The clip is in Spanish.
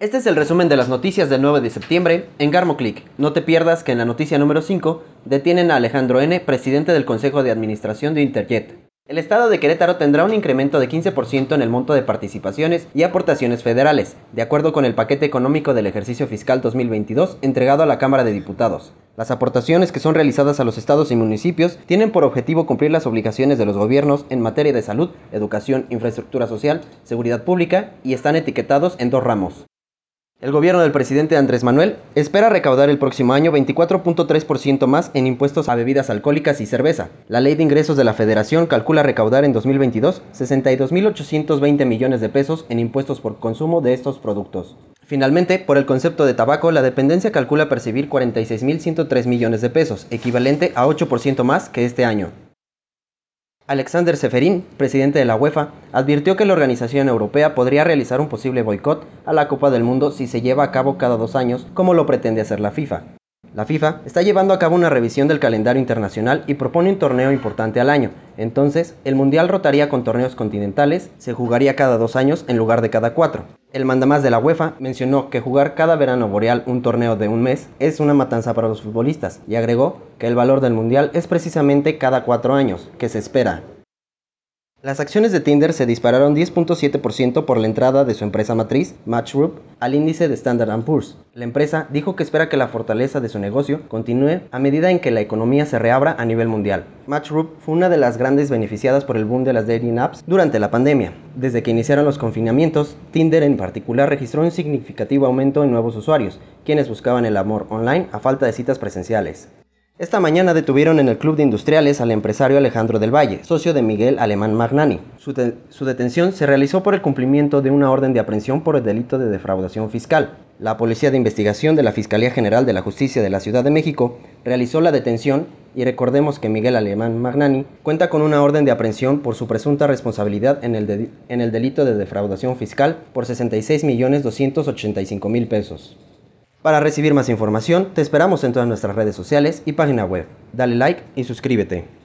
Este es el resumen de las noticias del 9 de septiembre en Garmoclick. No te pierdas que en la noticia número 5 detienen a Alejandro N., presidente del Consejo de Administración de Interjet. El Estado de Querétaro tendrá un incremento de 15% en el monto de participaciones y aportaciones federales, de acuerdo con el paquete económico del ejercicio fiscal 2022 entregado a la Cámara de Diputados. Las aportaciones que son realizadas a los estados y municipios tienen por objetivo cumplir las obligaciones de los gobiernos en materia de salud, educación, infraestructura social, seguridad pública y están etiquetados en dos ramos. El gobierno del presidente Andrés Manuel espera recaudar el próximo año 24.3% más en impuestos a bebidas alcohólicas y cerveza. La ley de ingresos de la federación calcula recaudar en 2022 62.820 millones de pesos en impuestos por consumo de estos productos. Finalmente, por el concepto de tabaco, la dependencia calcula percibir 46.103 millones de pesos, equivalente a 8% más que este año. Alexander Seferin, presidente de la UEFA, advirtió que la organización europea podría realizar un posible boicot a la Copa del Mundo si se lleva a cabo cada dos años, como lo pretende hacer la FIFA. La FIFA está llevando a cabo una revisión del calendario internacional y propone un torneo importante al año. Entonces, el Mundial rotaría con torneos continentales, se jugaría cada dos años en lugar de cada cuatro. El mandamás de la UEFA mencionó que jugar cada verano boreal un torneo de un mes es una matanza para los futbolistas y agregó que el valor del mundial es precisamente cada cuatro años, que se espera. Las acciones de Tinder se dispararon 10.7% por la entrada de su empresa matriz, Match Group, al índice de Standard Poor's. La empresa dijo que espera que la fortaleza de su negocio continúe a medida en que la economía se reabra a nivel mundial. Match Group fue una de las grandes beneficiadas por el boom de las dating apps durante la pandemia. Desde que iniciaron los confinamientos, Tinder en particular registró un significativo aumento en nuevos usuarios, quienes buscaban el amor online a falta de citas presenciales. Esta mañana detuvieron en el Club de Industriales al empresario Alejandro del Valle, socio de Miguel Alemán Magnani. Su, detención se realizó por el cumplimiento de una orden de aprehensión por el delito de defraudación fiscal. La Policía de Investigación de la Fiscalía General de la Justicia de la Ciudad de México realizó la detención y recordemos que Miguel Alemán Magnani cuenta con una orden de aprehensión por su presunta responsabilidad en el, en el delito de defraudación fiscal por 66.285.000 pesos. Para recibir más información, te esperamos en todas nuestras redes sociales y página web. Dale like y suscríbete.